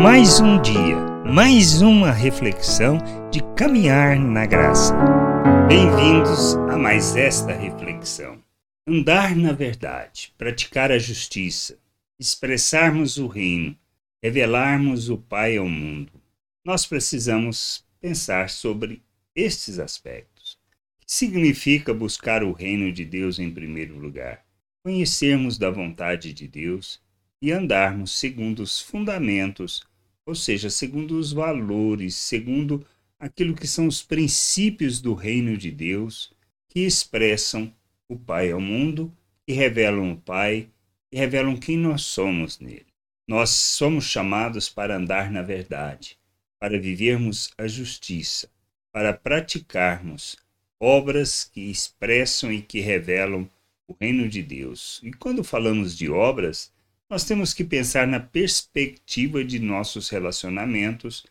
Mais um dia, mais uma reflexão de caminhar na graça. Bem-vindos a mais esta reflexão. Andar na verdade, praticar a justiça, expressarmos o reino, revelarmos o Pai ao mundo. Nós precisamos pensar sobre estes aspectos. O que significa buscar o reino de Deus em primeiro lugar? Conhecermos da vontade de Deus e andarmos segundo os fundamentos, ou seja, segundo os valores, segundo aquilo que são os princípios do reino de Deus, que expressam o Pai ao mundo, que revelam o Pai, e revelam quem nós somos nele. Nós somos chamados para andar na verdade, para vivermos a justiça, para praticarmos obras que expressam e que revelam o reino de Deus. E quando falamos de obras, nós temos que pensar na perspectiva de nossos relacionamentos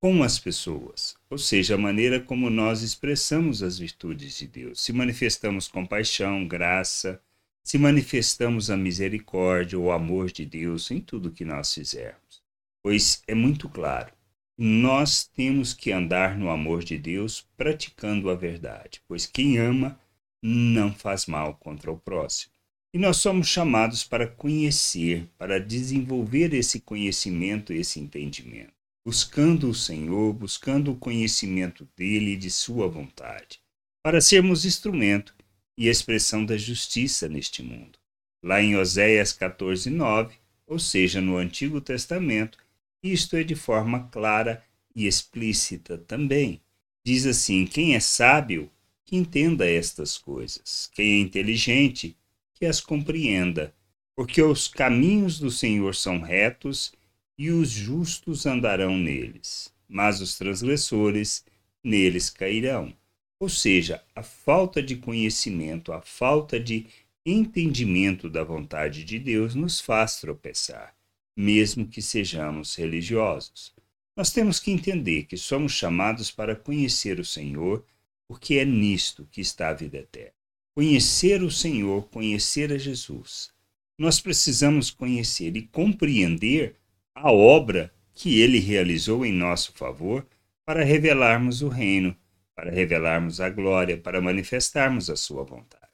com as pessoas, ou seja, a maneira como nós expressamos as virtudes de Deus. Se manifestamos compaixão, graça, se manifestamos a misericórdia ou amor de Deus em tudo que nós fizermos. Pois é muito claro, nós temos que andar no amor de Deus praticando a verdade, pois quem ama não faz mal contra o próximo. E nós somos chamados para conhecer, para desenvolver esse conhecimento, esse entendimento, buscando o Senhor, buscando o conhecimento dele e de sua vontade, para sermos instrumento e expressão da justiça neste mundo. Lá em Oséias 14, 9, ou seja, no Antigo Testamento, isto é de forma clara e explícita também. Diz assim: quem é sábio, que entenda estas coisas. Quem é inteligente, que as compreenda, porque os caminhos do Senhor são retos e os justos andarão neles, mas os transgressores neles cairão. Ou seja, a falta de conhecimento, a falta de entendimento da vontade de Deus nos faz tropeçar, mesmo que sejamos religiosos. Nós temos que entender que somos chamados para conhecer o Senhor, porque é nisto que está a vida eterna conhecer o Senhor, conhecer a Jesus. Nós precisamos conhecer e compreender a obra que ele realizou em nosso favor para revelarmos o reino, para revelarmos a glória, para manifestarmos a sua vontade.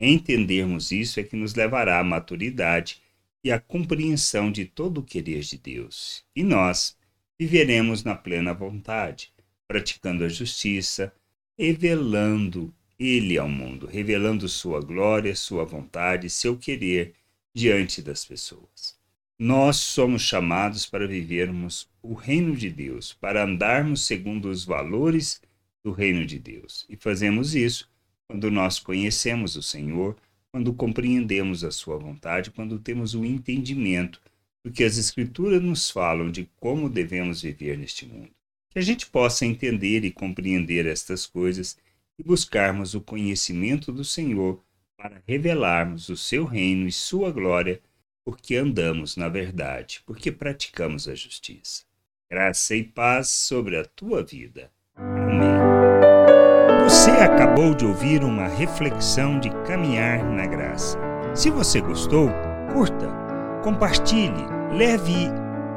Entendermos isso é que nos levará à maturidade e à compreensão de todo o querer de Deus. E nós viveremos na plena vontade, praticando a justiça, revelando ele ao mundo, revelando sua glória, sua vontade, seu querer diante das pessoas. Nós somos chamados para vivermos o reino de Deus, para andarmos segundo os valores do reino de Deus. E fazemos isso quando nós conhecemos o Senhor, quando compreendemos a sua vontade, quando temos o entendimento do que as Escrituras nos falam de como devemos viver neste mundo. Que a gente possa entender e compreender estas coisas e buscarmos o conhecimento do Senhor para revelarmos o seu reino e sua glória, porque andamos na verdade, porque praticamos a justiça. Graça e paz sobre a tua vida. Amém. Você acabou de ouvir uma reflexão de caminhar na graça. Se você gostou, curta, compartilhe, leve